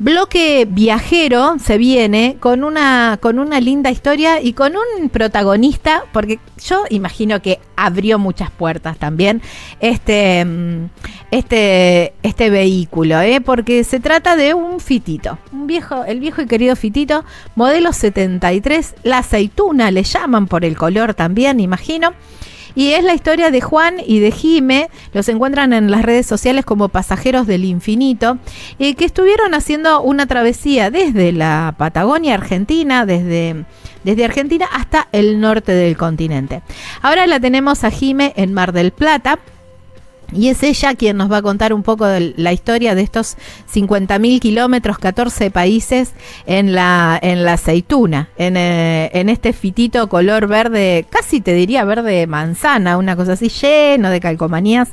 Bloque viajero se viene con una, con una linda historia y con un protagonista, porque yo imagino que abrió muchas puertas también este, mm, este, este vehículo, ¿eh? porque se trata de un fitito, un viejo, el viejo y querido fitito, modelo 73, la aceituna le llaman por el color también, imagino. Y es la historia de Juan y de Jime, los encuentran en las redes sociales como pasajeros del infinito, y que estuvieron haciendo una travesía desde la Patagonia Argentina, desde, desde Argentina hasta el norte del continente. Ahora la tenemos a Jime en Mar del Plata y es ella quien nos va a contar un poco de la historia de estos 50.000 kilómetros, 14 países en la, en la aceituna, en, eh, en, este fitito color verde, casi te diría verde manzana, una cosa así, lleno de calcomanías.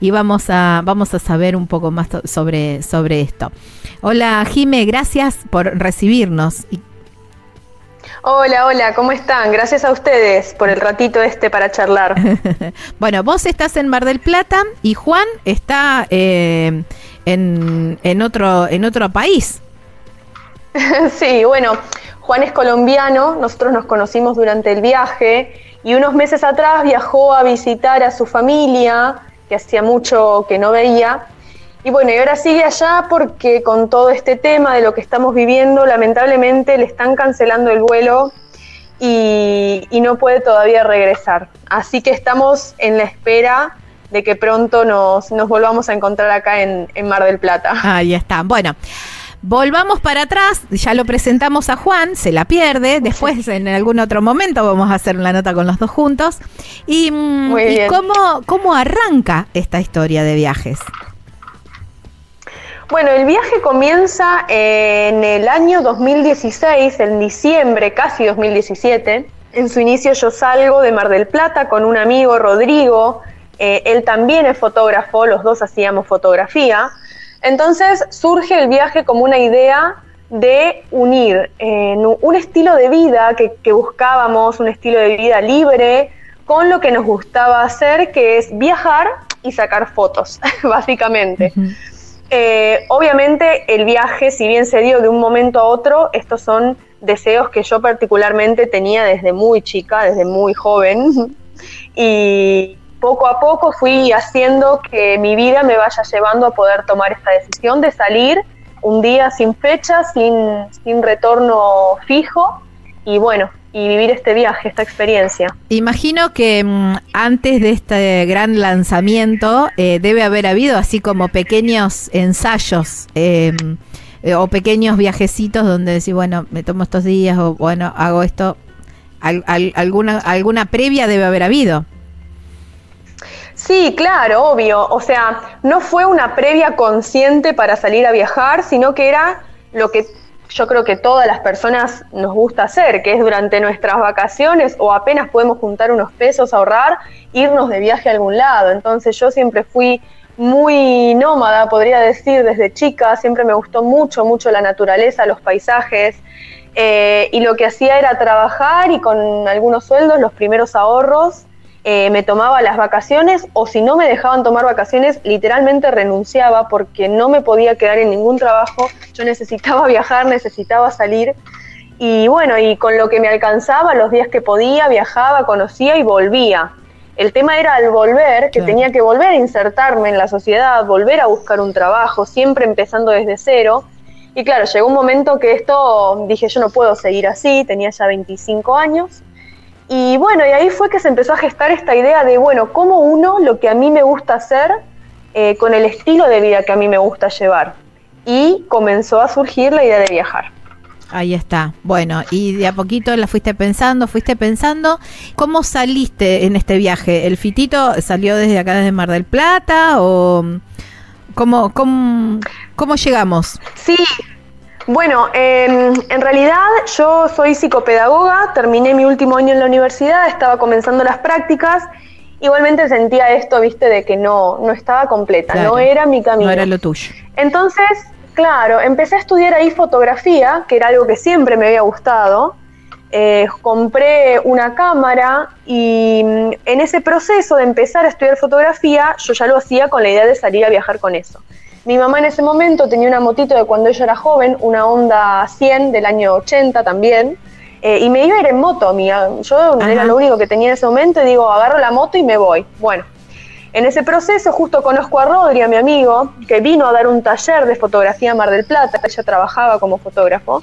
Y vamos a, vamos a saber un poco más sobre, sobre esto. Hola Jime, gracias por recibirnos. Hola, hola, ¿cómo están? Gracias a ustedes por el ratito este para charlar. bueno, vos estás en Mar del Plata y Juan está eh, en, en, otro, en otro país. sí, bueno, Juan es colombiano, nosotros nos conocimos durante el viaje y unos meses atrás viajó a visitar a su familia, que hacía mucho que no veía, y bueno, y ahora sigue allá porque con todo este tema de lo que estamos viviendo, lamentablemente le están cancelando el vuelo y, no puede todavía regresar. Así que estamos en la espera de que pronto nos, volvamos a encontrar acá en, en Mar del Plata. Ahí está. Bueno. Volvamos para atrás, ya lo presentamos a Juan, se la pierde, después en algún otro momento vamos a hacer la nota con los dos juntos. ¿Y, mm, ¿y cómo, cómo arranca esta historia de viajes? Bueno, el viaje comienza en el año 2016, en diciembre, casi 2017. En su inicio yo salgo de Mar del Plata con un amigo, Rodrigo. Eh, él también es fotógrafo, los dos hacíamos fotografía. Entonces surge el viaje como una idea de unir eh, un estilo de vida que, buscábamos, un estilo de vida libre, con lo que nos gustaba hacer, que es viajar y sacar fotos, básicamente. Eh, obviamente el viaje, si bien se dio de un momento a otro, estos son deseos que yo particularmente tenía desde muy chica, desde muy joven, y poco a poco fui haciendo que mi vida me vaya llevando a poder tomar esta decisión de salir un día sin fecha, sin, sin retorno fijo, y bueno, y vivir este viaje, esta experiencia. Imagino que mm, antes de este gran lanzamiento eh, debe haber habido así como pequeños ensayos em, eh, o pequeños viajecitos donde decís, bueno, me tomo estos días o bueno, hago esto. alguna, alguna previa debe haber habido. Sí, claro, obvio. O sea, no fue una previa consciente para salir a viajar, sino que era lo que yo creo que todas las personas nos gusta hacer, que es durante nuestras vacaciones o apenas podemos juntar unos pesos, ahorrar, irnos de viaje a algún lado. Entonces yo siempre fui muy nómada, podría decir, desde chica, siempre me gustó mucho, mucho la naturaleza, los paisajes, eh, y lo que hacía era trabajar y con algunos sueldos, los primeros ahorros, eh, me tomaba las vacaciones o si no me dejaban tomar vacaciones, literalmente renunciaba porque no me podía quedar en ningún trabajo, yo necesitaba viajar, necesitaba salir y bueno, y con lo que me alcanzaba, los días que podía, viajaba, conocía y volvía. El tema era al volver, que tenía que volver a insertarme en la sociedad, volver a buscar un trabajo, siempre empezando desde cero. Y claro, llegó un momento que esto, dije, yo no puedo seguir así, tenía ya 25 años, y bueno, y ahí fue que se empezó a gestar esta idea de, bueno, cómo uno lo que a mí me gusta hacer eh, con el estilo de vida que a mí me gusta llevar. Y comenzó a surgir la idea de viajar. Ahí está. Bueno, y de a poquito la fuiste pensando, fuiste pensando. ¿Cómo saliste en este viaje? ¿El fitito salió desde acá, desde Mar del Plata? ¿O cómo, cómo, cómo llegamos? Sí, bueno, em, en realidad yo soy psicopedagoga, terminé mi último año en la universidad, estaba comenzando las prácticas. Igualmente sentía esto, viste, de que no, no estaba completa, no era mi camino. No era lo tuyo. Entonces, claro, empecé a estudiar ahí fotografía, que era algo que siempre me había gustado. eh, compré una cámara y mm, en ese proceso de empezar a estudiar fotografía, yo ya lo hacía con la idea de salir a viajar con eso. Mi mamá en ese momento tenía una motito de cuando ella era joven, una Honda 100 del año 80 también, eh, y me iba a ir en moto, amiga. Yo era lo único que tenía en ese momento y digo, agarro la moto y me voy. Bueno, en ese proceso justo conozco a Rodri, a mi amigo, que vino a dar un taller de fotografía en Mar del Plata, ella trabajaba como fotógrafo,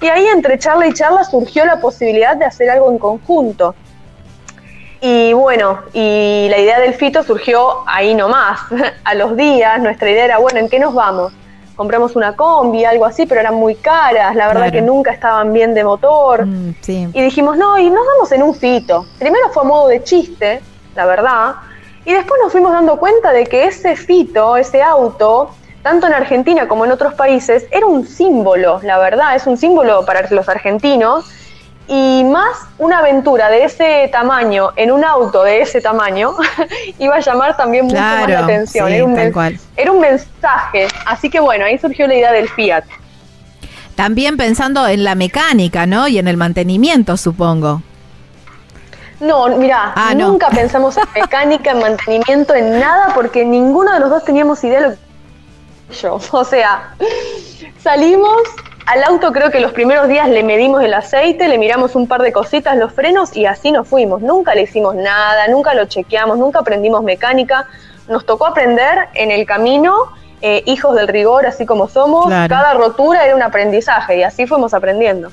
y ahí entre charla y charla surgió la posibilidad de hacer algo en conjunto. Y bueno, y la idea del fito surgió ahí nomás, a los días, nuestra idea era, bueno, ¿en qué nos vamos? Compramos una combi, algo así, pero eran muy caras, la verdad que nunca estaban bien de motor. Mm, y dijimos, no, y nos vamos en un fito. Primero fue a modo de chiste, la verdad, y después nos fuimos dando cuenta de que ese fito, ese auto, tanto en Argentina como en otros países, era un símbolo, la verdad, es un símbolo para los argentinos. Y más una aventura de ese tamaño en un auto de ese tamaño iba a llamar también mucho más la atención. era, un era un mensaje. Así que bueno, ahí surgió la idea del Fiat. También pensando en la mecánica, ¿no? Y en el mantenimiento, supongo. No, mira, ah, nunca pensamos en mecánica, en mantenimiento, en nada, porque ninguno de los dos teníamos idea de lo que yo. O sea, salimos al auto, creo que los primeros días le medimos el aceite, le miramos un par de cositas, los frenos y así nos fuimos. Nunca le hicimos nada, nunca lo chequeamos, nunca aprendimos mecánica. Nos tocó aprender en el camino, eh, hijos del rigor, así como somos. Cada rotura era un aprendizaje y así fuimos aprendiendo.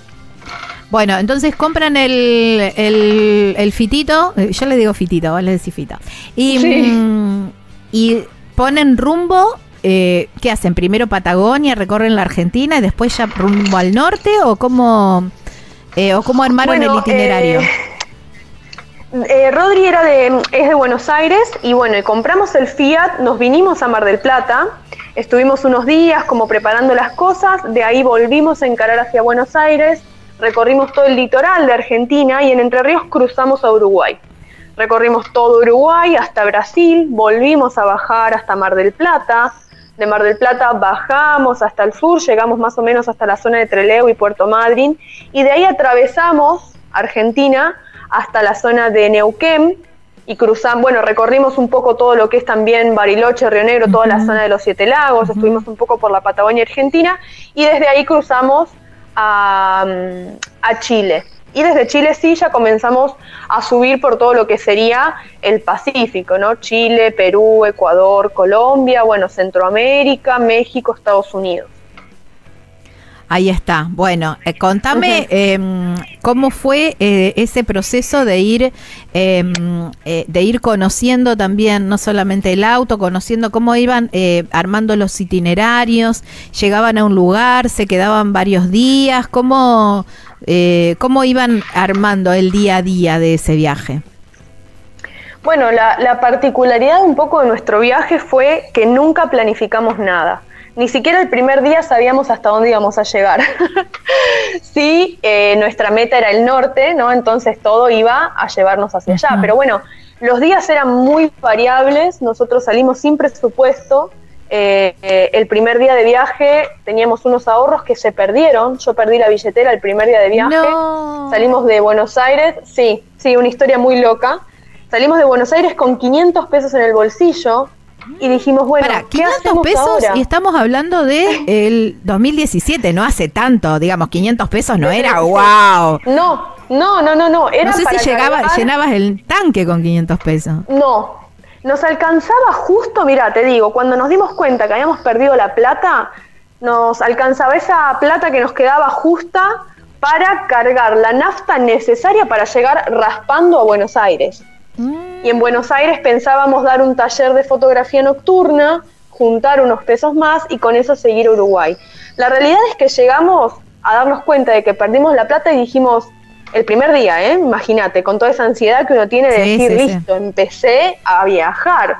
Bueno, entonces compran el, el, fitito, eh, yo le digo fitito, vos le decís fito. Y, mm, y ponen rumbo, eh, ¿qué hacen? Primero Patagonia, recorren la Argentina y después ya rumbo al norte o cómo, eh, o cómo armaron el itinerario. Rodri era de, es de Buenos Aires y bueno, compramos el Fiat, nos vinimos a Mar del Plata, estuvimos unos días como preparando las cosas, de ahí volvimos a encarar hacia Buenos Aires, recorrimos todo el litoral de Argentina y en Entre Ríos cruzamos a Uruguay. Recorrimos todo Uruguay hasta Brasil, volvimos a bajar hasta Mar del Plata. De Mar del Plata bajamos hasta el sur, llegamos más o menos hasta la zona de Trelew y Puerto Madryn y de ahí atravesamos Argentina hasta la zona de Neuquén y cruzamos, bueno, recorrimos un poco todo lo que es también Bariloche, Río Negro, toda la zona de los Siete Lagos, estuvimos un poco por la Patagonia Argentina y desde ahí cruzamos a, Chile. Y desde Chile sí ya comenzamos a subir por todo lo que sería el Pacífico, ¿no? Chile, Perú, Ecuador, Colombia, bueno, Centroamérica, México, Estados Unidos. Ahí está. Bueno, eh, contame em, cómo fue eh, ese proceso de ir em, eh, de ir conociendo también no solamente el auto, conociendo cómo iban armando los itinerarios, llegaban a un lugar, se quedaban varios días, cómo cómo iban armando el día a día de ese viaje. Bueno, la, la particularidad un poco de nuestro viaje fue que nunca planificamos nada ni siquiera el primer día sabíamos hasta dónde íbamos a llegar. sí, eh, nuestra meta era el norte, ¿no? Entonces todo iba a llevarnos hacia allá. Pero bueno, los días eran muy variables, nosotros salimos sin presupuesto. Eh, eh, el primer día de viaje teníamos unos ahorros que se perdieron. Yo perdí la billetera el primer día de viaje. Salimos de Buenos Aires, sí, sí, una historia muy loca. Salimos de Buenos Aires con 500 pesos en el bolsillo, y dijimos, bueno, Para, 500 pesos y estamos hablando de el 2017, no hace tanto, digamos, 500 pesos no era wow. No, no, no, no, no, era No sé si llegaba, llenabas el tanque con 500 pesos. No, nos alcanzaba justo, mira, te digo, cuando nos dimos cuenta que habíamos perdido la plata, nos alcanzaba esa plata que nos quedaba justa para cargar la nafta necesaria para llegar raspando a Buenos Aires. Y en Buenos Aires pensábamos dar un taller de fotografía nocturna, juntar unos pesos más y con eso seguir a Uruguay. La realidad es que llegamos a darnos cuenta de que perdimos la plata y dijimos, el primer día, ¿eh? imagínate, con toda esa ansiedad que uno tiene de decir, listo, empecé a viajar.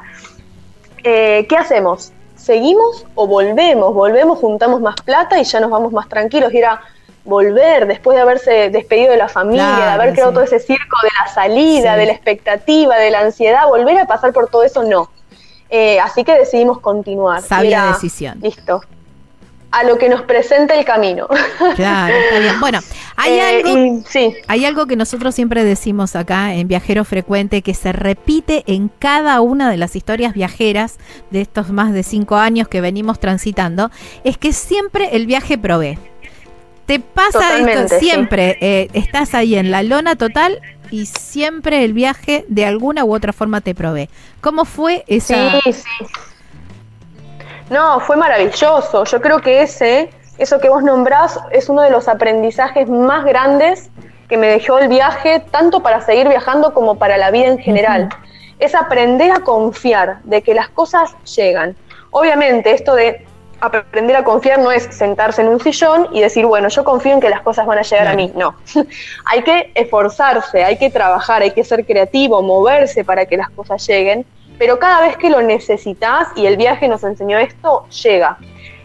Eh, ¿Qué hacemos? ¿Seguimos o volvemos? Volvemos, juntamos más plata y ya nos vamos más tranquilos. Y era, volver después de haberse despedido de la familia, de haber creado todo ese circo de la salida, de la expectativa, de la ansiedad, volver a pasar por todo eso, no. Eh, así que decidimos continuar. Sabia decisión. Listo. A lo que nos presenta el camino. Claro, está bien. Bueno, Hay, algo, sí. hay algo que nosotros siempre decimos acá en Viajero Frecuente que se repite en cada una de las historias viajeras de estos más de cinco años que venimos transitando, es que siempre el viaje provee. Te pasa esto, siempre eh, estás ahí en la lona total y siempre el viaje de alguna u otra forma te provee. ¿Cómo fue esa? Sí, sí. No, fue maravilloso. Yo creo que ese eso que vos nombrás es uno de los aprendizajes más grandes que me dejó el viaje, tanto para seguir viajando como para la vida en general. Es aprender a confiar de que las cosas llegan. Obviamente, esto de aprender a confiar no es sentarse en un sillón y decir, bueno, yo confío en que las cosas van a llegar a mí. No. hay que esforzarse, hay que trabajar, hay que ser creativo, moverse para que las cosas lleguen. Pero cada vez que lo necesitas, y el viaje nos enseñó esto, llega.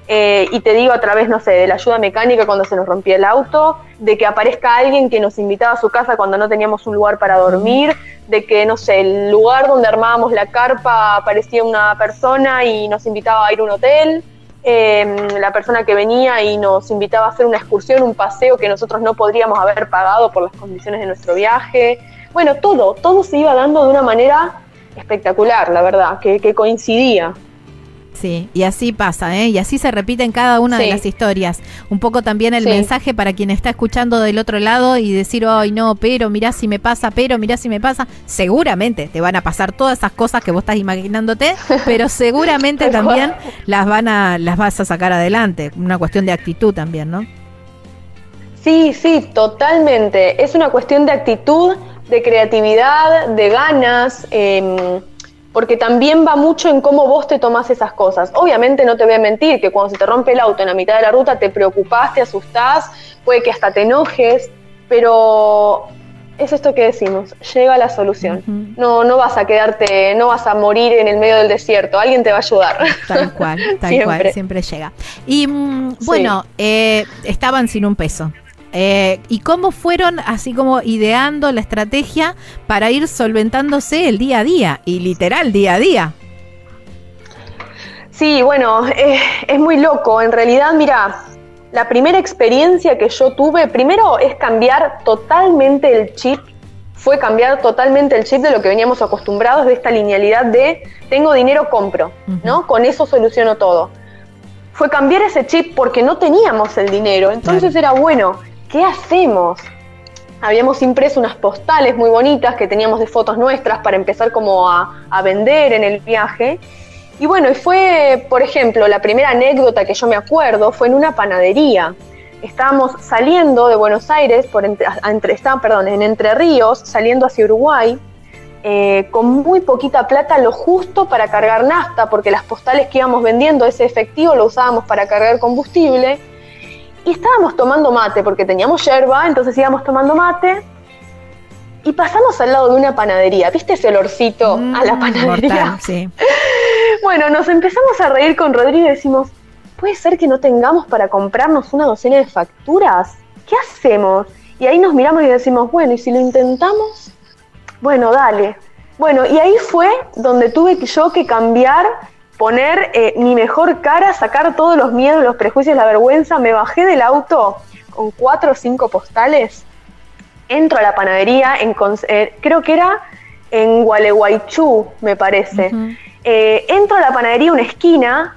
Eh, y te digo a través, no sé, de la ayuda mecánica cuando se nos rompía el auto, de que aparezca alguien que nos invitaba a su casa cuando no teníamos un lugar para dormir, de que, no sé, el lugar donde armábamos la carpa aparecía una persona y nos invitaba a ir a un hotel, em, la persona que venía y nos invitaba a hacer una excursión, un paseo que nosotros no podríamos haber pagado por las condiciones de nuestro viaje. Bueno, todo, todo se iba dando de una manera espectacular, la verdad, que coincidía. Sí, y así pasa, ¿eh? Y así se repite en cada una de las historias. Un poco también el mensaje para quien está escuchando del otro lado y decir, ay, no, pero mirá si me pasa, pero mirá si me pasa. Seguramente te van a pasar todas esas cosas que vos estás imaginándote, pero seguramente también las van a, las vas a sacar adelante. Una cuestión de actitud también, ¿no? Sí, sí, totalmente. Es una cuestión de actitud, de creatividad, de ganas. Eh, porque también va mucho en cómo vos te tomás esas cosas. Obviamente no te voy a mentir que cuando se te rompe el auto en la mitad de la ruta te preocupás, te asustás, puede que hasta te enojes, pero es esto que decimos, llega la solución. No, no vas a quedarte, no vas a morir en el medio del desierto, alguien te va a ayudar. Tal cual, tal cual, siempre llega. Y mm, bueno, eh, estaban sin un peso. Eh, ¿Y cómo fueron así como ideando la estrategia para ir solventándose el día a día y literal día a día? Sí, bueno, eh, es muy loco. En realidad, mira, la primera experiencia que yo tuve, primero es cambiar totalmente el chip, fue cambiar totalmente el chip de lo que veníamos acostumbrados, de esta linealidad de tengo dinero, compro, ¿no? Con eso soluciono todo. Fue cambiar ese chip porque no teníamos el dinero, entonces era bueno, ¿qué hacemos? Habíamos impreso unas postales muy bonitas que teníamos de fotos nuestras para empezar como a, vender en el viaje. Y bueno, y fue, por ejemplo, la primera anécdota que yo me acuerdo fue en una panadería. Estábamos saliendo de Buenos Aires, por entre, perdón, en Entre Ríos, saliendo hacia Uruguay, eh, con muy poquita plata, lo justo para cargar nafta, porque las postales que íbamos vendiendo, ese efectivo lo usábamos para cargar combustible y estábamos tomando mate, porque teníamos yerba, entonces íbamos tomando mate. Y pasamos al lado de una panadería. ¿Viste ese olorcito a la mm, panadería? sí. Bueno, nos empezamos a reír con Rodrigo y decimos, ¿puede ser que no tengamos para comprarnos una docena de facturas? ¿Qué hacemos? Y ahí nos miramos y decimos, bueno, ¿y si lo intentamos? Bueno, dale. Bueno, y ahí fue donde tuve yo que cambiar poner eh, mi mejor cara, sacar todos los miedos, los prejuicios, la vergüenza. Me bajé del auto con cuatro o cinco postales, entro a la panadería, en, eh, creo que era en Gualeguaychú, me parece. Eh, entro a la panadería, una esquina,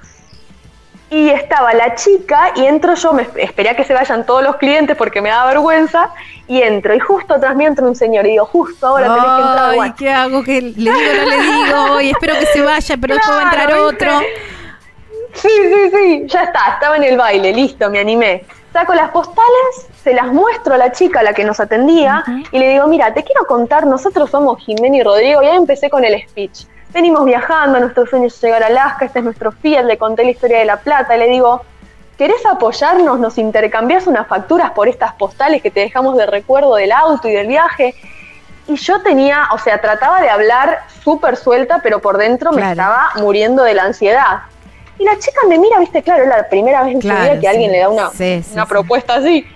y estaba la chica y entro yo, me esperé a que se vayan todos los clientes porque me da vergüenza y entro y justo atrás me entra un señor y digo, justo ahora tenés que entrar. Ay, ¿qué hago? ¿Qué le digo, no le digo? Y espero que se vaya, pero después va a entrar otro. Sí, sí, sí, ya está, estaba en el baile, listo, me animé. Saco las postales, se las muestro a la chica, a la que nos atendía, y le digo, mira, te quiero contar, nosotros somos Jimena y Rodrigo, y ahí empecé con el speech venimos viajando, nuestro sueño es llegar a Alaska, este es nuestro Fiat, le conté la historia de La Plata, le digo, ¿querés apoyarnos? ¿Nos intercambiás unas facturas por estas postales que te dejamos de recuerdo del auto y del viaje? Y yo tenía, o sea, trataba de hablar súper suelta, pero por dentro me estaba muriendo de la ansiedad. Y la chica me mira, viste, claro, es la primera vez en su vida que alguien le da una, una propuesta así.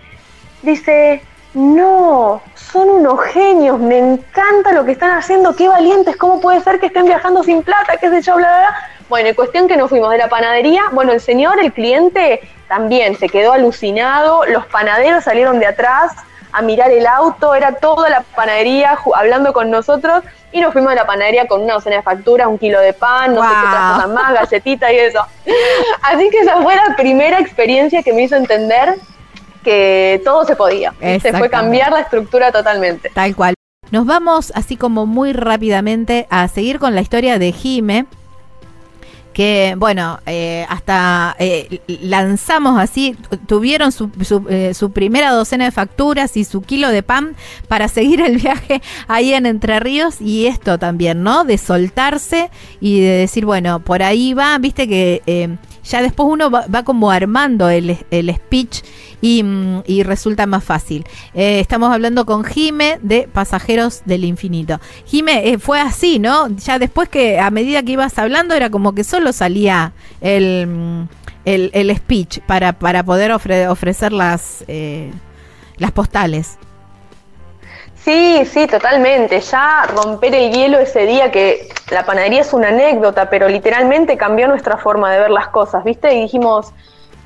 Dice, no, son unos genios, me encanta lo que están haciendo, qué valientes, cómo puede ser que estén viajando sin plata, qué sé yo, bla, bla, bla. Bueno, en cuestión que nos fuimos de la panadería, bueno, el señor, el cliente, también se quedó alucinado, los panaderos salieron de atrás, a mirar el auto, era toda la panadería hablando con nosotros y nos fuimos a la panadería con una docena de facturas, un kilo de pan, no sé qué otras cosas más, galletita y eso. Así que esa fue la primera experiencia que me hizo entender que todo se podía. Se fue cambiar la estructura totalmente. Tal cual. Nos vamos así como muy rápidamente a seguir con la historia de Jime, que bueno, eh, hasta eh, lanzamos así, tuvieron su, eh, su, primera docena de facturas y su kilo de pan para seguir el viaje ahí en Entre Ríos y esto también, ¿no? De soltarse y de decir, bueno, por ahí va, viste que ya después uno va, como armando el, el speech Mm, y, resulta más fácil. Eh, estamos hablando con Jime de Pasajeros del Infinito. Jime, eh, fue así, ¿no? Ya después que a medida que ibas hablando era como que solo salía el, mm, el, speech para, para poder ofrecer las, eh, las postales. Sí, sí, totalmente. Ya romper el hielo ese día, que la panadería es una anécdota, pero literalmente cambió nuestra forma de ver las cosas, ¿viste? Y dijimos,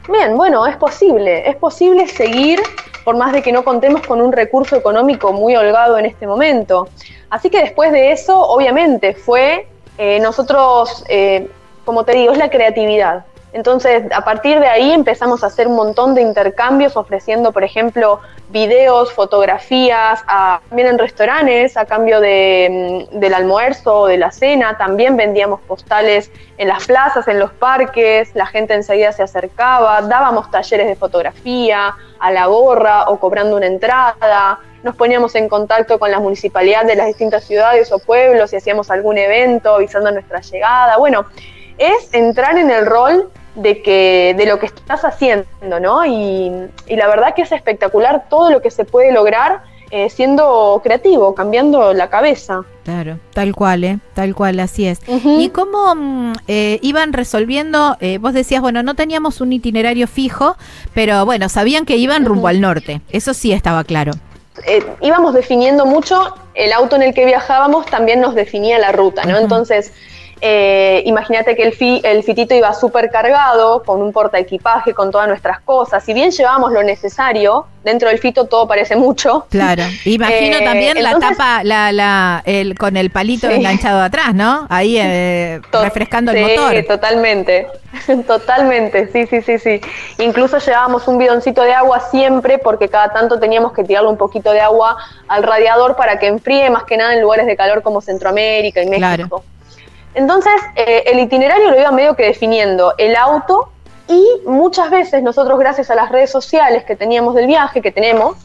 Bien, bueno, es posible, es posible seguir por más de que no contemos con un recurso económico muy holgado en este momento. Así que después de eso, obviamente, fue eh, nosotros, eh, como te digo, es la creatividad. Entonces, a partir de ahí empezamos a hacer un montón de intercambios ofreciendo, por ejemplo, videos, fotografías, también en restaurantes, a cambio de, mm, del almuerzo o de la cena. También vendíamos postales en las plazas, en los parques, la gente enseguida se acercaba, dábamos talleres de fotografía a la gorra o cobrando una entrada. Nos poníamos en contacto con la municipalidad de las distintas ciudades o pueblos y hacíamos algún evento avisando nuestra llegada. Bueno, es entrar en el rol de que de lo que estás haciendo, ¿no? Y, la verdad que es espectacular todo lo que se puede lograr eh, siendo creativo, cambiando la cabeza. Claro, tal cual, ¿eh? Tal cual, así es. ¿Y cómo mm, eh, iban resolviendo? Eh, vos decías, bueno, no teníamos un itinerario fijo, pero bueno, sabían que iban rumbo al norte, eso sí estaba claro. íbamos definiendo mucho, el auto en el que viajábamos también nos definía la ruta, ¿no? Entonces, eh, imagínate que el, el fitito iba súper cargado, con un porta equipaje, con todas nuestras cosas. Si bien llevábamos lo necesario, dentro del fito todo parece mucho. Claro. Imagino eh, también la tapa, la, la, el, con el palito enganchado atrás, ¿no? Ahí eh, refrescando el motor. Totalmente. totalmente, sí, sí, sí, sí. Incluso llevábamos un bidoncito de agua siempre porque cada tanto teníamos que tirarle un poquito de agua al radiador para que enfríe, más que nada en lugares de calor como Centroamérica y México. Claro. Entonces, eh, el itinerario lo iba medio que definiendo el auto y muchas veces nosotros, gracias a las redes sociales que teníamos del viaje, que tenemos,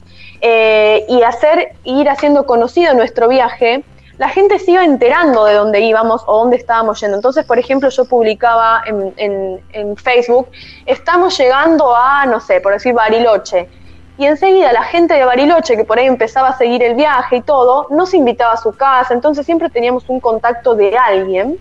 eh, y hacer, ir haciendo conocido nuestro viaje, la gente se iba enterando de dónde íbamos o dónde estábamos yendo. Entonces, por ejemplo, yo publicaba en, en Facebook, estamos llegando a, no sé, por decir Bariloche y enseguida la gente de Bariloche, que por ahí empezaba a seguir el viaje y todo, nos invitaba a su casa, entonces siempre teníamos un contacto de alguien.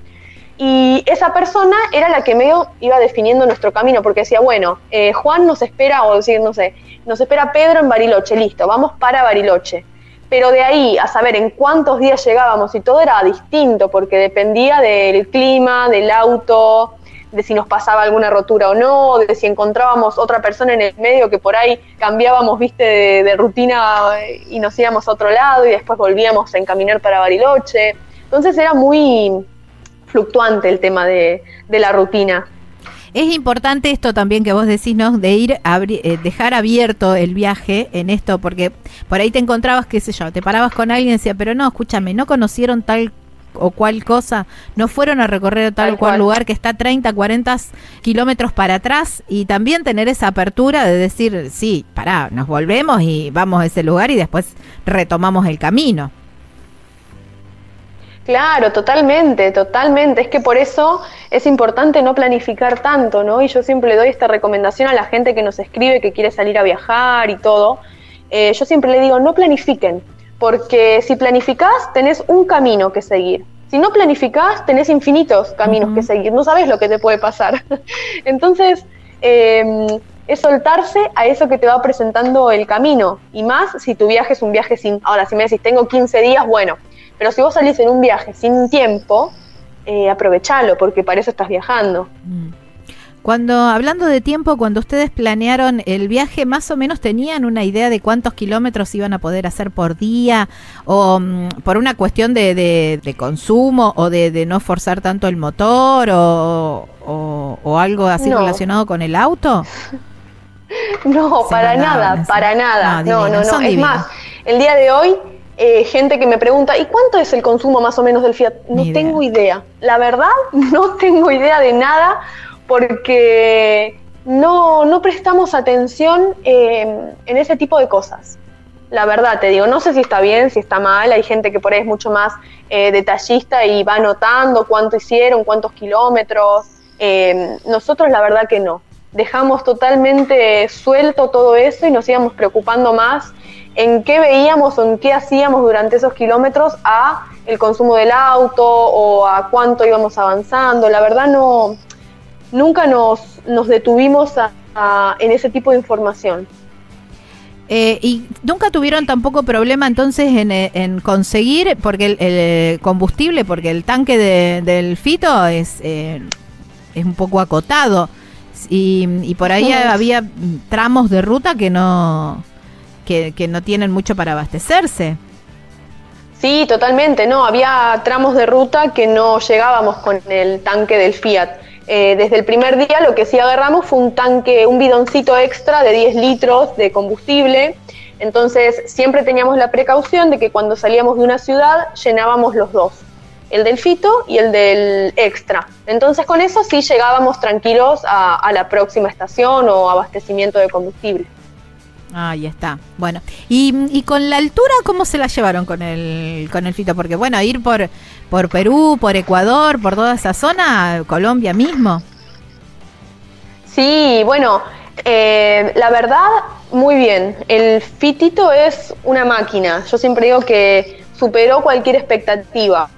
Y esa persona era la que medio iba definiendo nuestro camino, porque decía, bueno, eh, Juan nos espera, o decir, no sé, nos espera Pedro en Bariloche, listo, vamos para Bariloche. Pero de ahí a saber en cuántos días llegábamos y todo era distinto, porque dependía del clima, del auto, de si nos pasaba alguna rotura o no, de si encontrábamos otra persona en el medio que por ahí cambiábamos, viste, de, rutina y nos íbamos a otro lado y después volvíamos a encaminar para Bariloche. Entonces era muy fluctuante el tema de, la rutina. Es importante esto también que vos decís, ¿no? De ir a eh, dejar abierto el viaje en esto, porque por ahí te encontrabas, qué sé yo, te parabas con alguien y decía, pero no, escúchame, no conocieron tal o cual cosa, no fueron a recorrer tal, o cual, lugar que está 30, 40 kilómetros para atrás y también tener esa apertura de decir, sí, pará, nos volvemos y vamos a ese lugar y después retomamos el camino. Claro, totalmente, totalmente. Es que por eso es importante no planificar tanto, ¿no? Y yo siempre le doy esta recomendación a la gente que nos escribe, que quiere salir a viajar y todo. Eh, yo siempre le digo, no planifiquen porque si planificás tenés un camino que seguir. Si no planificás, tenés infinitos caminos que seguir, no sabes lo que te puede pasar. Entonces, em, es soltarse a eso que te va presentando el camino. Y más si tu viaje es un viaje sin... Ahora, si me decís, tengo 15 días, bueno, pero si vos salís en un viaje sin tiempo, eh, aprovechalo, porque para eso estás viajando. Mm. Cuando, hablando de tiempo, cuando ustedes planearon el viaje, más o menos tenían una idea de cuántos kilómetros iban a poder hacer por día, o mm, por una cuestión de, de, consumo, o de, no forzar tanto el motor, o, o, algo así relacionado con el auto. No, para nada, para nada. No, no, no. Es más, el día de hoy eh, gente que me pregunta, ¿y cuánto es el consumo más o menos del Fiat? No tengo idea. La verdad, no tengo idea de nada porque no, no prestamos atención eh, en ese tipo de cosas. La verdad, te digo, no sé si está bien, si está mal. Hay gente que por ahí es mucho más eh, detallista y va anotando cuánto hicieron, cuántos kilómetros. nosotros la verdad que no. Dejamos totalmente suelto todo eso y nos íbamos preocupando más en qué veíamos o en qué hacíamos durante esos kilómetros a el consumo del auto o a cuánto íbamos avanzando. La verdad no, nunca nos, nos detuvimos en ese tipo de información. Eh, y nunca tuvieron tampoco problema entonces en, conseguir, porque el, eh, combustible, porque el tanque del fito es, eh, es un poco acotado. Y, y por ahí había tramos de ruta que no, que, no tienen mucho para abastecerse. Sí, totalmente, no, había tramos de ruta que no llegábamos con el tanque del Fiat. Eh, desde el primer día lo que sí agarramos fue un tanque, un bidoncito extra de 10 litros de combustible. Entonces siempre teníamos la precaución de que cuando salíamos de una ciudad llenábamos los dos, el del Fito y el del extra. Entonces con eso sí llegábamos tranquilos a la próxima estación o abastecimiento de combustible. Ahí está. Bueno, y, con la altura, ¿cómo se la llevaron con el, con el fito? Porque bueno, ir por, por Perú, por Ecuador, por toda esa zona, Colombia mismo. Sí, bueno, eh, la verdad, muy bien. El fitito es una máquina. Yo siempre digo que superó cualquier expectativa.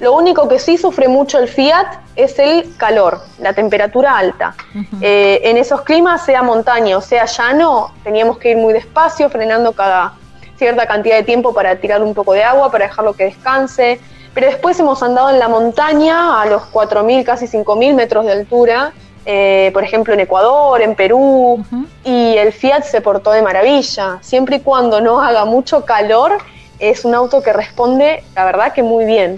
Lo único que sí sufre mucho el Fiat es el calor, la temperatura alta. Eh, en esos climas, sea montaña o sea llano, teníamos que ir muy despacio, frenando cada cierta cantidad de tiempo para tirar un poco de agua, para dejarlo que descanse. Pero después hemos andado en la montaña a los 4.000, casi 5.000 metros de altura, eh, por ejemplo en Ecuador, en Perú, y el Fiat se portó de maravilla. Siempre y cuando no haga mucho calor, es un auto que responde, la verdad, que muy bien.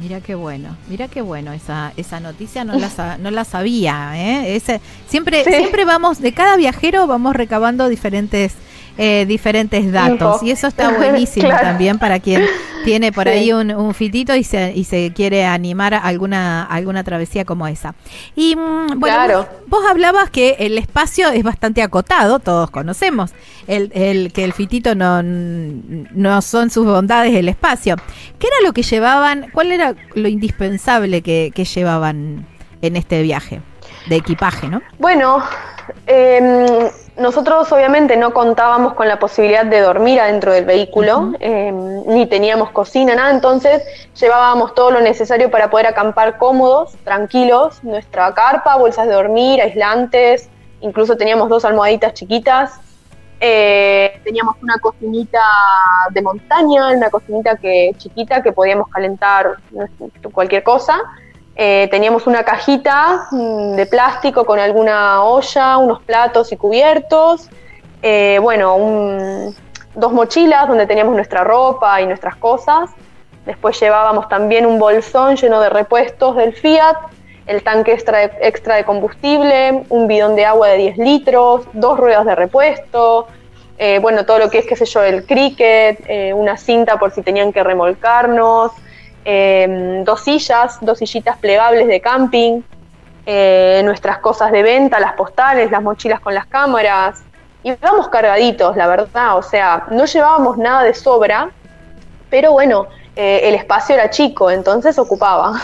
Mira qué bueno, mira qué bueno esa esa noticia no la no la sabía, ¿eh? Ese, siempre siempre vamos de cada viajero vamos recabando diferentes eh, diferentes datos. Y eso está buenísimo también para quien tiene por ahí un, fitito y se, y se quiere animar a alguna, alguna travesía como esa. Y mm, bueno, vos, hablabas que el espacio es bastante acotado, todos conocemos el, el, que el fitito no, no son sus bondades el espacio. ¿Qué era lo que llevaban? ¿Cuál era lo indispensable que, que llevaban en este viaje? De equipaje, ¿no? Bueno, eh, nosotros obviamente no contábamos con la posibilidad de dormir adentro del vehículo, eh, ni teníamos cocina, nada, entonces llevábamos todo lo necesario para poder acampar cómodos, tranquilos, nuestra carpa, bolsas de dormir, aislantes, incluso teníamos dos almohaditas chiquitas, eh, teníamos una cocinita de montaña, una cocinita que chiquita que podíamos calentar cualquier cosa. Eh, teníamos una cajita mm, de plástico con alguna olla, unos platos y cubiertos. Eh, bueno, dos mochilas donde teníamos nuestra ropa y nuestras cosas. Después llevábamos también un bolsón lleno de repuestos del Fiat, el tanque extra de, extra de combustible, un bidón de agua de 10 litros, dos ruedas de repuesto, eh, bueno, todo lo que es, qué sé yo, el cricket, una cinta por si tenían que remolcarnos, Em, dos sillas, dos sillitas plegables de camping, eh, nuestras cosas de venta, las postales, las mochilas con las cámaras. Y vamos cargaditos, la verdad, o sea, no llevábamos nada de sobra, pero bueno, eh, el espacio era chico, entonces ocupaba.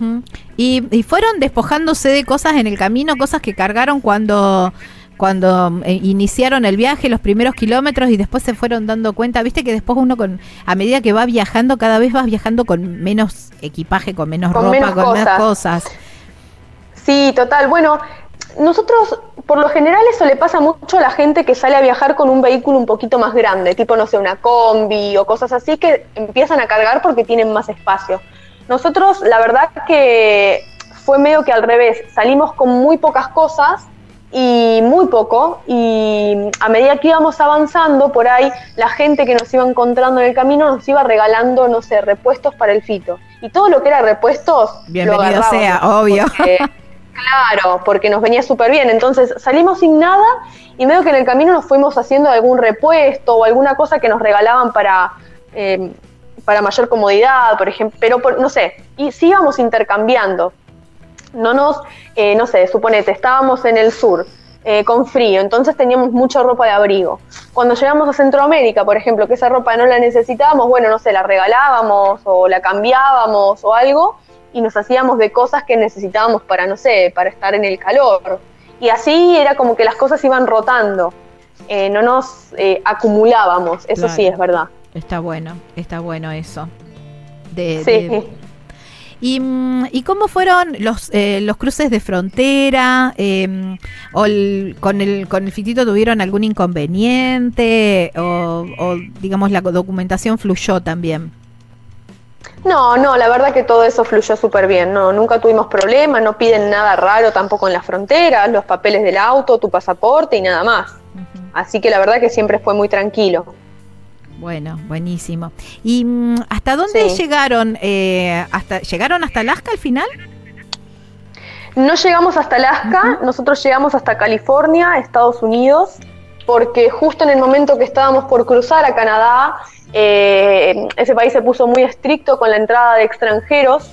y, y, fueron despojándose de cosas en el camino, cosas que cargaron cuando cuando eh, iniciaron el viaje, los primeros kilómetros y después se fueron dando cuenta, viste que después uno con a medida que va viajando, cada vez vas viajando con menos equipaje, con menos ropa, con menos cosas. Sí, total. Bueno, nosotros por lo general eso le pasa mucho a la gente que sale a viajar con un vehículo un poquito más grande, tipo no sé, una combi o cosas así que empiezan a cargar porque tienen más espacio. Nosotros la verdad que fue medio que al revés, salimos con muy pocas cosas y muy poco y a medida que íbamos avanzando por ahí la gente que nos iba encontrando en el camino nos iba regalando no sé repuestos para el fito. Y todo lo que era repuestos bienvenido sea obvio. claro porque nos venía súper bien entonces salimos sin nada y medio que en el camino nos fuimos haciendo algún repuesto o alguna cosa que nos regalaban para eh, para mayor comodidad por ejemplo pero no sé y sí íbamos intercambiando no nos, eh, no sé, suponete, estábamos en el sur eh, con frío, entonces teníamos mucha ropa de abrigo. Cuando llegamos a Centroamérica, por ejemplo, que esa ropa no la necesitábamos, bueno, no sé, la regalábamos o la cambiábamos o algo y nos hacíamos de cosas que necesitábamos para, no sé, para estar en el calor. Y así era como que las cosas iban rotando, eh, no nos acumulábamos, eso sí es verdad. Está bueno, está bueno eso. De, sí. ¿Y, cómo fueron los, eh, los cruces de frontera? Em, o con, el, ¿Con el fitito tuvieron algún inconveniente? O, digamos, la documentación fluyó también? No, no, la verdad que todo eso fluyó súper bien. No, nunca tuvimos problemas, no piden nada raro tampoco en la frontera, los papeles del auto, tu pasaporte y nada más. Así que la verdad que siempre fue muy tranquilo. Bueno, buenísimo. ¿Y mm, hasta dónde llegaron? Eh, hasta, ¿Llegaron hasta Alaska al final? No llegamos hasta Alaska, nosotros llegamos hasta California, Estados Unidos, porque justo en el momento que estábamos por cruzar a Canadá, eh, ese país se puso muy estricto con la entrada de extranjeros,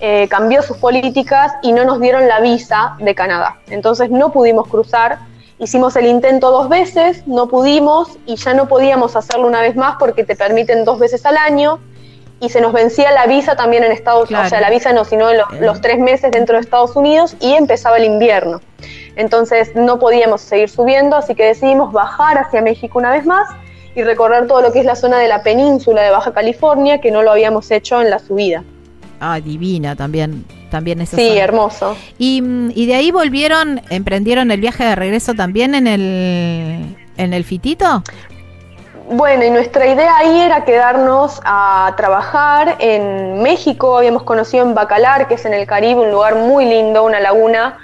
eh, cambió sus políticas y no nos dieron la visa de Canadá. Entonces no pudimos cruzar Hicimos el intento dos veces, no pudimos y ya no podíamos hacerlo una vez más porque te permiten dos veces al año y se nos vencía la visa también en Estados Unidos, o sea, la visa no, sino los, tres meses dentro de Estados Unidos y empezaba el invierno. Entonces no podíamos seguir subiendo, así que decidimos bajar hacia México una vez más y recorrer todo lo que es la zona de la península de Baja California, que no lo habíamos hecho en la subida. Ah, divina también también esa Sí, hermoso. Y, y, de ahí volvieron, emprendieron el viaje de regreso también en el, en el Fitito. Bueno, y nuestra idea ahí era quedarnos a trabajar en México. Habíamos conocido en Bacalar, que es en el Caribe, un lugar muy lindo, una laguna.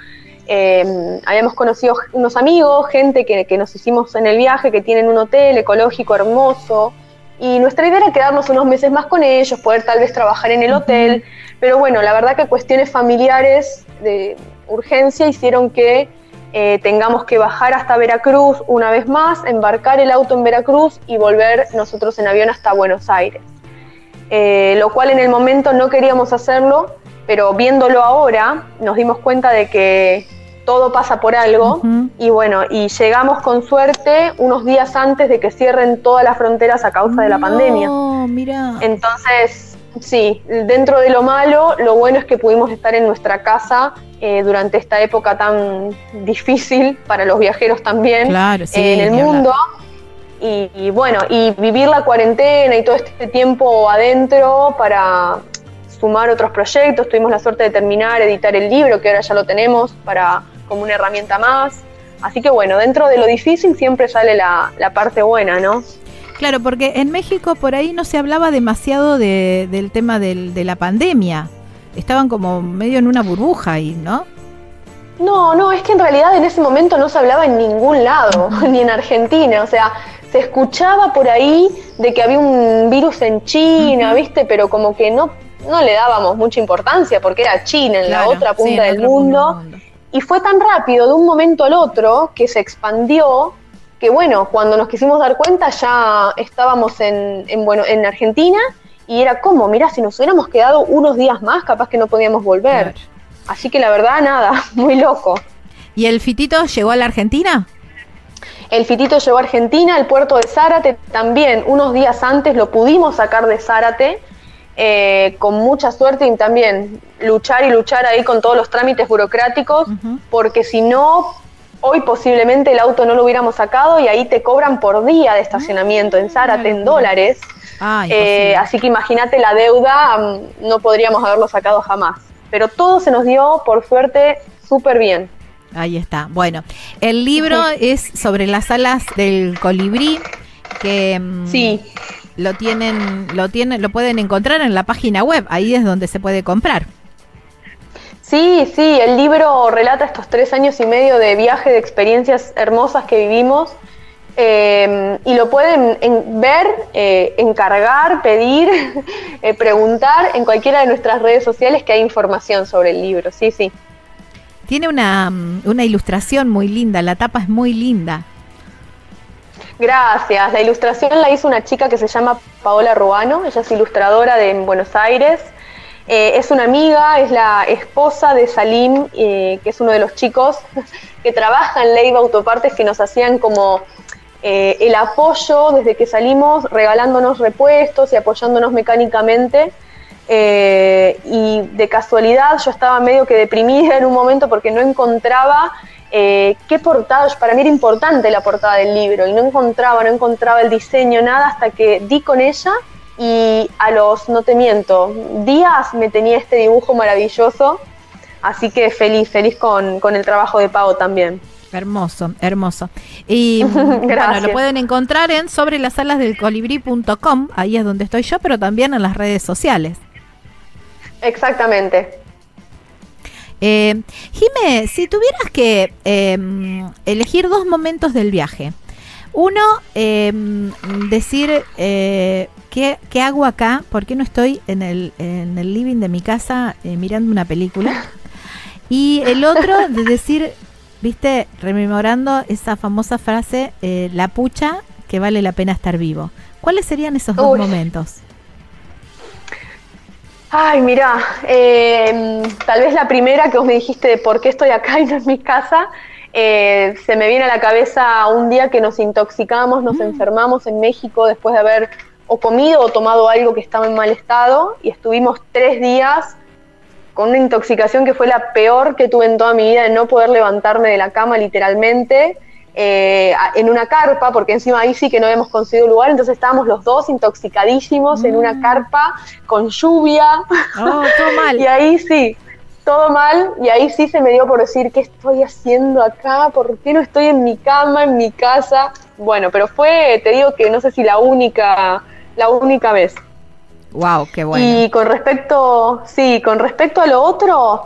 Eh, habíamos conocido unos amigos, gente que, que nos hicimos en el viaje, que tienen un hotel ecológico hermoso. Y nuestra idea era quedarnos unos meses más con ellos, poder tal vez trabajar en el hotel. Pero bueno, la verdad que cuestiones familiares de urgencia hicieron que eh, tengamos que bajar hasta Veracruz una vez más, embarcar el auto en Veracruz y volver nosotros en avión hasta Buenos Aires. Eh, lo cual en el momento no queríamos hacerlo, pero viéndolo ahora nos dimos cuenta de que todo pasa por algo y bueno, y llegamos con suerte unos días antes de que cierren todas las fronteras a causa de la pandemia. Mira. Entonces Sí, dentro de lo malo, lo bueno es que pudimos estar en nuestra casa eh, durante esta época tan difícil para los viajeros también en el mundo. Y, bueno, y vivir la cuarentena y todo este tiempo adentro para sumar otros proyectos. Tuvimos la suerte de terminar, editar el libro, que ahora ya lo tenemos para como una herramienta más. Así que bueno, dentro de lo difícil siempre sale la, la parte buena, ¿no? Claro, porque en México por ahí no se hablaba demasiado del tema de la pandemia. Estaban como medio en una burbuja ahí, ¿no? No, no, es que en realidad en ese momento no se hablaba en ningún lado, ni en Argentina. O sea, se escuchaba por ahí de que había un virus en China, ¿viste? Pero como que no, no le dábamos mucha importancia porque era China, en la otra punta del mundo. Y fue tan rápido de un momento al otro que se expandió que bueno, cuando nos quisimos dar cuenta ya estábamos en, bueno, en Argentina y era como, mira, si nos hubiéramos quedado unos días más, capaz que no podíamos volver. Así que la verdad, nada, muy loco. ¿Y el fitito llegó a la Argentina? El fitito llegó a Argentina, al puerto de Zárate también, unos días antes lo pudimos sacar de Zárate, eh, con mucha suerte y también luchar y luchar ahí con todos los trámites burocráticos, porque si no hoy posiblemente el auto no lo hubiéramos sacado y ahí te cobran por día de estacionamiento en Zárate en dólares. Ah, eh, así que imagínate la deuda, mm, no podríamos haberlo sacado jamás. Pero todo se nos dio, por suerte, súper bien. Ahí está. Bueno, el libro es sobre las alas del colibrí que mm, sí. Lo tienen, lo tienen, lo pueden encontrar en la página web. Ahí es donde se puede comprar. Sí, sí, el libro relata estos tres años y medio de viaje, de experiencias hermosas que vivimos. Eh, y lo pueden ver, eh, encargar, pedir, eh, preguntar en cualquiera de nuestras redes sociales que hay información sobre el libro. Sí, sí. Tiene una, una ilustración muy linda, la tapa es muy linda. Gracias. La ilustración la hizo una chica que se llama Paola Ruano, ella es ilustradora de Buenos Aires. Eh, es una amiga, es la esposa de Salim, eh, que es uno de los chicos que trabaja en Leiva Autopartes, que nos hacían como eh, el apoyo desde que salimos, regalándonos repuestos y apoyándonos mecánicamente. Y de casualidad yo estaba medio que deprimida en un momento porque no encontraba qué portada, para mí era importante la portada del libro y no encontraba, no encontraba el diseño, nada, hasta que di con ella y a los, no te miento, días me tenía este dibujo maravilloso, así que feliz, feliz con, el trabajo de Pau también. Hermoso, hermoso. Y bueno, lo pueden encontrar en sobre las alas del colibrí.com, ahí es donde estoy yo, pero también en las redes sociales. Exactamente. Eh, Jime, si tuvieras que em, elegir dos momentos del viaje, uno, em, decir eh, ¿qué, hago acá, por qué no estoy en el, en el living de mi casa eh, mirando una película. Y el otro, de decir, viste, rememorando esa famosa frase, eh, la pucha, que vale la pena estar vivo. ¿Cuáles serían esos dos momentos? Ay, mira, em, tal vez la primera que vos me dijiste de por qué estoy acá y no en mi casa, eh, se me viene a la cabeza un día que nos intoxicamos, nos mm. enfermamos en México después de haber o comido o tomado algo que estaba en mal estado y estuvimos tres días con una intoxicación que fue la peor que tuve en toda mi vida, de no poder levantarme de la cama literalmente, eh, en una carpa, porque encima ahí sí que no habíamos conseguido lugar, entonces estábamos los dos intoxicadísimos en una mm. carpa con lluvia. Oh, mal. y ahí sí, todo mal y ahí sí se me dio por decir, ¿qué estoy haciendo acá? ¿Por qué no estoy en mi cama, en mi casa? Bueno, pero fue, te digo que no sé si la única, la única vez. Wow, qué bueno. Y con respecto, sí, con respecto a lo otro,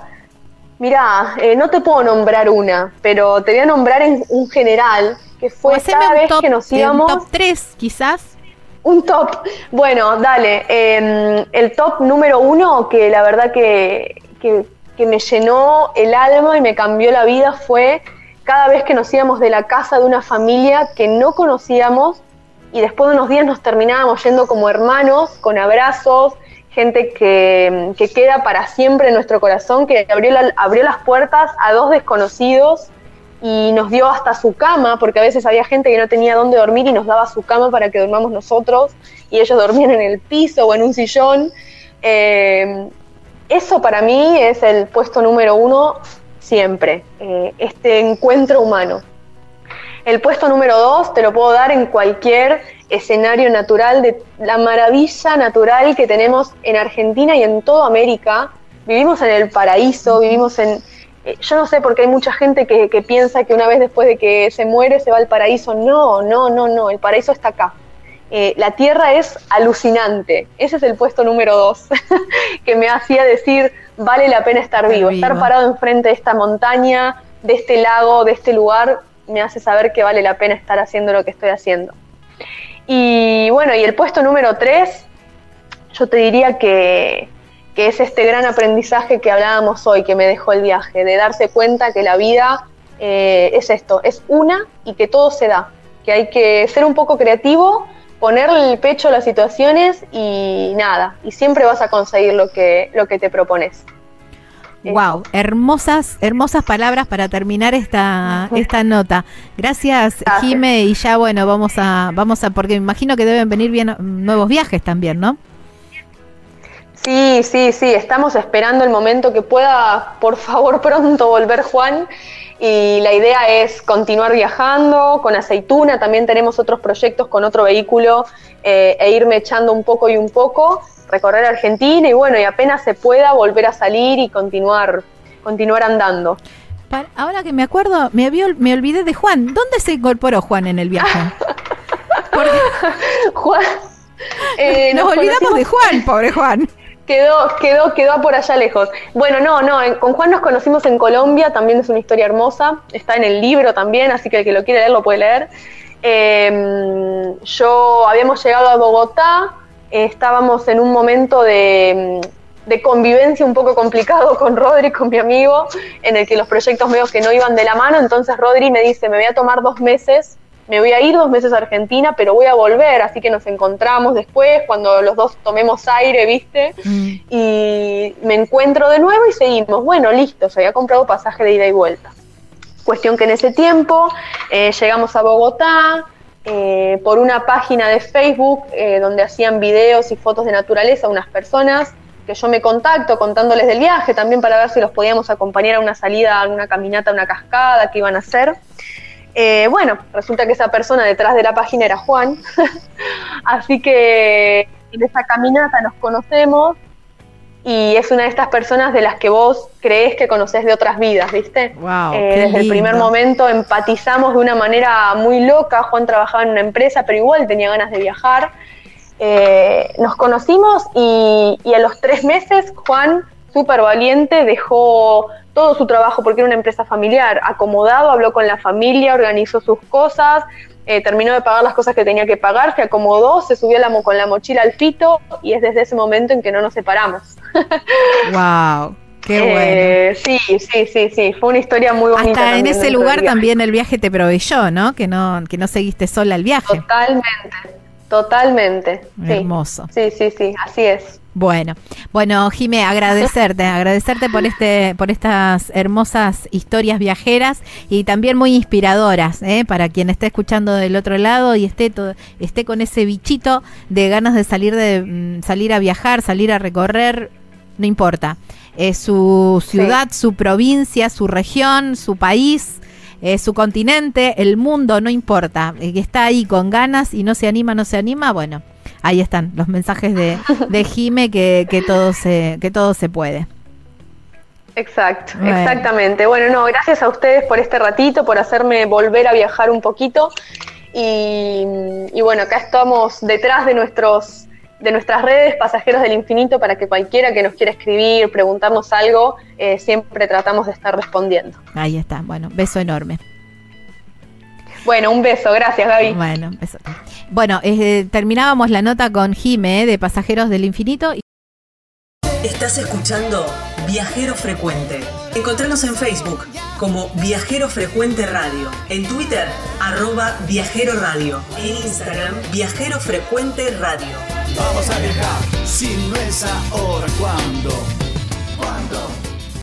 mira, eh, no te puedo nombrar una, pero te voy a nombrar en un general, que fue cada vez que nos íbamos... Un top 3, quizás. Un top. Bueno, dale. Em, el top número uno, que la verdad que, que que me llenó el alma y me cambió la vida fue cada vez que nos íbamos de la casa de una familia que no conocíamos y después de unos días nos terminábamos yendo como hermanos, con abrazos, gente que, queda para siempre en nuestro corazón, que abrió, abrió las puertas a dos desconocidos y nos dio hasta su cama, porque a veces había gente que no tenía dónde dormir y nos daba su cama para que dormamos nosotros y ellos dormían en el piso o en un sillón. Eh, eso para mí es el puesto número uno siempre, eh, este encuentro humano. El puesto número dos te lo puedo dar en cualquier escenario natural de la maravilla natural que tenemos en Argentina y en toda América. Vivimos en el paraíso, vivimos en... Eh, yo no sé por qué hay mucha gente que, que piensa que una vez después de que se muere se va al paraíso. No, no, no, no, el paraíso está acá. Eh, la Tierra es alucinante. Ese es el puesto número dos, que me hacía decir, vale la pena estar vivo. Estar parado enfrente de esta montaña, de este lago, de este lugar, me hace saber que vale la pena estar haciendo lo que estoy haciendo. Y bueno, y el puesto número tres, yo te diría que, es este gran aprendizaje que hablábamos hoy, que me dejó el viaje, de darse cuenta que la vida eh, es esto, es una y que todo se da, que hay que ser un poco creativo ponerle el pecho a las situaciones y nada, y siempre vas a conseguir lo que, lo que te propones. Wow, hermosas, hermosas palabras para terminar esta, esta nota. Gracias, Jime, y ya bueno, vamos a, vamos a, porque me imagino que deben venir bien nuevos viajes también, ¿no? Sí, sí, sí, estamos esperando el momento que pueda, por favor, pronto volver Juan y la idea es continuar viajando con aceituna, también tenemos otros proyectos con otro vehículo eh, e irme echando un poco y un poco, recorrer Argentina y bueno, y apenas se pueda volver a salir y continuar, continuar andando. ahora que me acuerdo, me, me olvidé de Juan. ¿Dónde se incorporó Juan en el viaje? Juan. Eh, nos, olvidamos de Juan, pobre Juan. Quedó, quedó, quedó por allá lejos. Bueno, no, no, con Juan nos conocimos en Colombia, también es una historia hermosa, está en el libro también, así que el que lo quiere leer lo puede leer. Em, yo habíamos llegado a Bogotá, estábamos en un momento de, convivencia un poco complicado con Rodri, con mi amigo, en el que los proyectos medios que no iban de la mano, entonces Rodri me dice, me voy a tomar dos meses me voy a ir dos meses a Argentina, pero voy a volver, así que nos encontramos después, cuando los dos tomemos aire, ¿viste? Mm. Y me encuentro de nuevo y seguimos. Bueno, listo, se había comprado pasaje de ida y vuelta. Cuestión que en ese tiempo eh, llegamos a Bogotá, eh, por una página de Facebook eh, donde hacían videos y fotos de naturaleza unas personas que yo me contacto contándoles del viaje también para ver si los podíamos acompañar a una salida, a una caminata, a una cascada que iban a hacer. Eh, bueno, resulta que esa persona detrás de la página era Juan, así que en esa caminata nos conocemos y es una de estas personas de las que vos crees que conoces de otras vidas, ¿viste? Wow, eh, desde el primer momento empatizamos de una manera muy loca, Juan trabajaba en una empresa, pero igual tenía ganas de viajar. Eh, nos conocimos y, y a los tres meses Juan, súper valiente, dejó todo su trabajo, porque era una empresa familiar, acomodado, habló con la familia, organizó sus cosas, eh, terminó de pagar las cosas que tenía que pagar, se acomodó, se subió la, con la mochila al fito y es desde ese momento en que no nos separamos. ¡Wow! Qué eh, bueno. Sí, sí, sí, sí, fue una historia muy bonita. Hasta en ese lugar también el viaje te proveyó, ¿no? Que no, que no seguiste sola el viaje. Totalmente, totalmente. Hermoso. Sí, sí, sí, así es. Bueno, bueno, Jimé, agradecerte, agradecerte por este, por estas hermosas historias viajeras y también muy inspiradoras, ¿eh? para quien esté escuchando del otro lado y esté esté con ese bichito de ganas de salir de mm, salir a viajar, salir a recorrer, no importa, es su ciudad, su provincia, su región, su país. Eh, su continente, el mundo, no importa, que está ahí con ganas y no se anima, no se anima, bueno, ahí están los mensajes de, de Jime que, que, todo se, que todo se puede. Exacto, exactamente. Bueno, no, gracias a ustedes por este ratito, por hacerme volver a viajar un poquito. Y, bueno, acá estamos detrás de nuestros de nuestras redes Pasajeros del Infinito para que cualquiera que nos quiera escribir, preguntarnos algo, eh, siempre tratamos de estar respondiendo. Ahí está, bueno, beso enorme. Bueno, un beso, gracias Gaby. Bueno, beso. Bueno, eh, terminábamos la nota con Jime de Pasajeros del Infinito. Estás escuchando Viajero Frecuente. Encontranos en Facebook como Viajero Frecuente Radio, en Twitter arroba Viajero Radio, en Instagram Viajero Frecuente Radio. Vamos a viajar, si no es ahora, ¿cuándo? ¿Cuándo?